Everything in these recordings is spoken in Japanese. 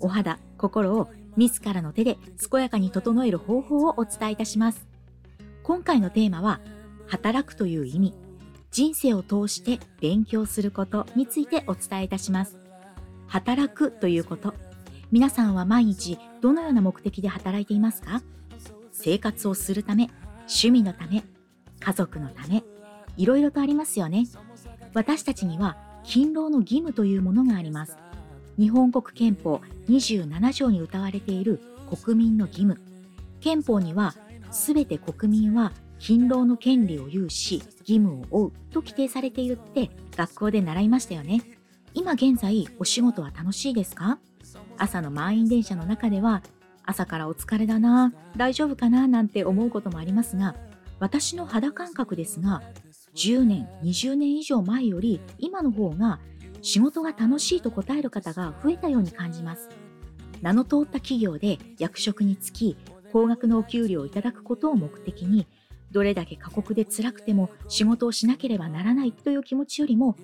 お肌心を自らの手で健やかに整える方法をお伝えいたします。今回のテーマは働くという意味人生を通して勉強することについてお伝えいたします。働くということ皆さんは毎日どのような目的で働いていますか？生活をするため趣味のため家族のためいろいろとありますよね。私たちには勤労の義務というものがあります。日本国憲法27条に謳われている国民の義務。憲法にはすべて国民は勤労の権利を有し義務を負うと規定されているって学校で習いましたよね。今現在お仕事は楽しいですか？朝の満員電車の中では朝からお疲れだな大丈夫かななんて思うこともありますが私の肌感覚ですが10年20年以上前より今の方が仕事が楽しいと答える方が増えたように感じます。名の通った企業で役職に就き高額のお給料をいただくことを目的にどれだけ過酷で辛くても仕事をしなければならないという気持ちよりも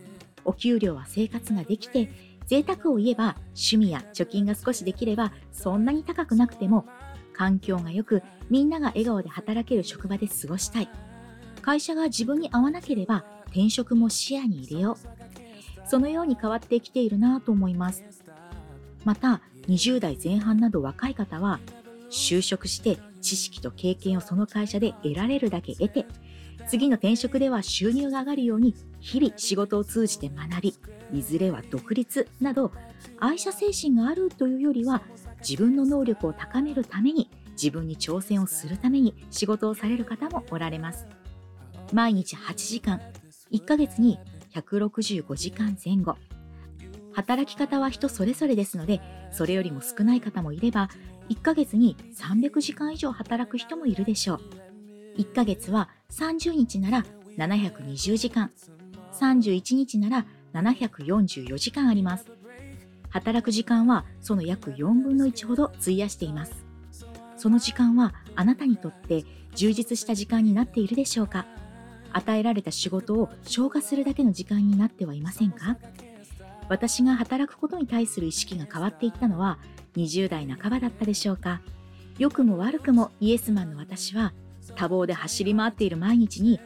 お給料は生活ができて贅沢を言えば趣味や貯金が少しできればそんなに高くなくても環境が良くみんなが笑顔で働ける職場で過ごしたい。会社が自分に合わなければ転職も視野に入れよう。そのように変わってきているなと思います。また20代前半など若い方は就職して知識と経験をその会社で得られるだけ得て次の転職では収入が上がるように日々仕事を通じて学びいずれは独立など愛社精神があるというよりは自分の能力を高めるために自分に挑戦をするために仕事をされる方もおられます。毎日8時間1ヶ月に165時間前後。働き方は人それぞれですのでそれよりも少ない方もいれば1ヶ月に300時間以上働く人もいるでしょう。1ヶ月は30日なら720時間。31日なら744時間あります。働く時間はその約4分の1ほど費やしています。その時間はあなたにとって充実した時間になっているでしょうか？与えられた仕事を消化するだけの時間になってはいませんか？私が働くことに対する意識が変わっていったのは20代半ばだったでしょうか？良くも悪くもイエスマンの私は多忙で走り回っている毎日に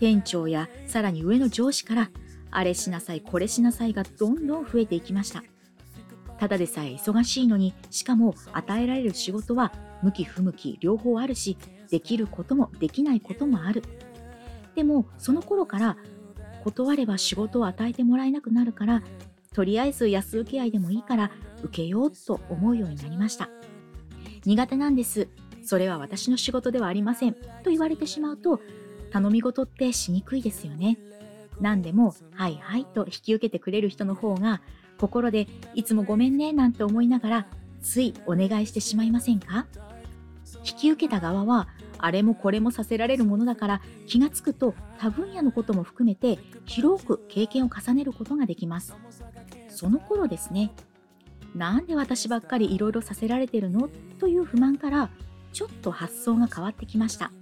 店長やさらに上の上司からあれしなさいこれしなさいがどんどん増えていきました。ただでさえ忙しいのにしかも与えられる仕事は向き不向き両方あるしできることもできないこともある。でもその頃から断れば仕事を与えてもらえなくなるからとりあえず安請け合いでもいいから受けようと思うようになりました。苦手なんです。それは私の仕事ではありません。と言われてしまうと頼み事ってしにくいですよね。何でもはいはいと引き受けてくれる人の方が心でいつもごめんねなんて思いながらついお願いしてしまいませんか？引き受けた側はあれもこれもさせられるものだから気がつくと多分野のことも含めて広く経験を重ねることができます。その頃ですねなんで私ばっかりいろいろさせられてるの？という不満からちょっと発想が変わってきました。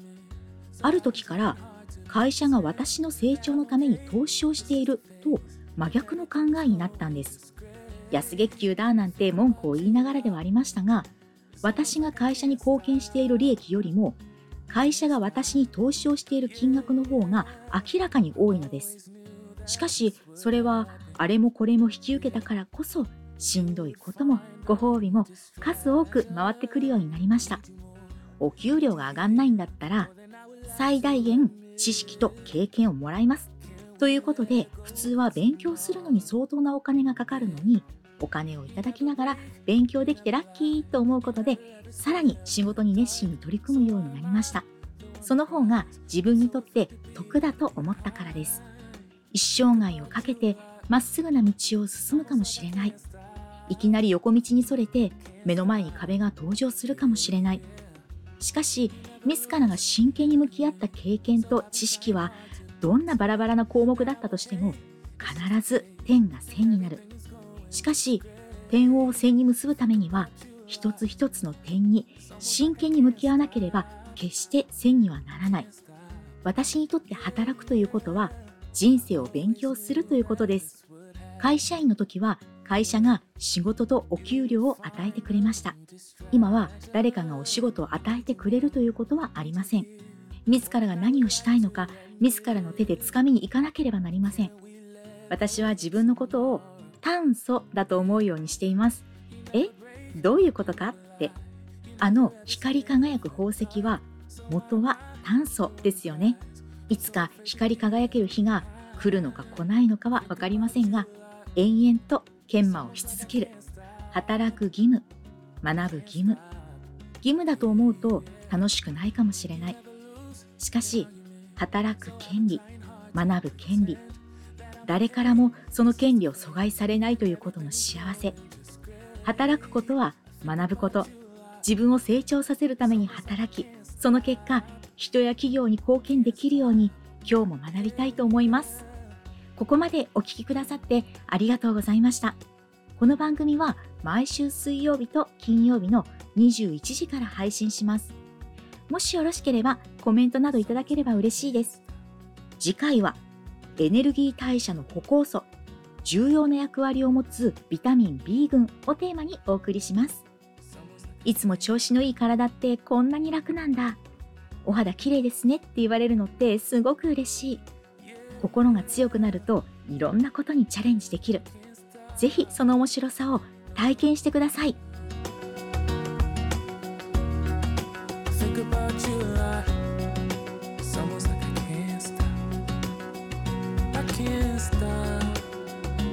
ある時から会社が私の成長のために投資をしていると真逆の考えになったんです。安月給だなんて文句を言いながらではありましたが私が会社に貢献している利益よりも会社が私に投資をしている金額の方が明らかに多いのです。しかし、それはあれもこれも引き受けたからこそ、しんどいこともご褒美も数多く回ってくるようになりました。お給料が上がんないんだったら、最大限知識と経験をもらいます。ということで、普通は勉強するのに相当なお金がかかるのに、お金をいただきながら勉強できてラッキーと思うことでさらに仕事に熱心に取り組むようになりました。その方が自分にとって得だと思ったからです。一生涯をかけてまっすぐな道を進むかもしれない。いきなり横道にそれて目の前に壁が登場するかもしれない。しかし自らが真剣に向き合った経験と知識はどんなバラバラな項目だったとしても必ず点が線になる。しかし点を線に結ぶためには一つ一つの点に真剣に向き合わなければ決して線にはならない。私にとって働くということは人生を勉強するということです。会社員の時は会社が仕事とお給料を与えてくれました。今は誰かがお仕事を与えてくれるということはありません。自らが何をしたいのか自らの手で掴みに行かなければなりません。私は自分のことを炭素だと思うようにしています。え？どういうことかってあの光り輝く宝石は元は炭素ですよね。いつか光り輝ける日が来るのか来ないのかは分かりませんが延々と研磨をし続ける。働く義務学ぶ義務。義務だと思うと楽しくないかもしれない。しかし働く権利学ぶ権利。誰からもその権利を阻害されないということの幸せ。働くことは学ぶこと。自分を成長させるために働きその結果人や企業に貢献できるように今日も学びたいと思います。ここまでお聴きくださってありがとうございました。この番組は毎週水曜日と金曜日の21時から配信します。もしよろしければコメントなどいただければ嬉しいです。次回はエネルギー代謝の歩行素重要な役割を持つビタミン B 群をテーマにお送りします。いつも調子のいい体ってこんなに楽なんだ。お肌綺麗ですねって言われるのってすごく嬉しい。心が強くなるといろんなことにチャレンジできる。ぜひその面白さを体験してください。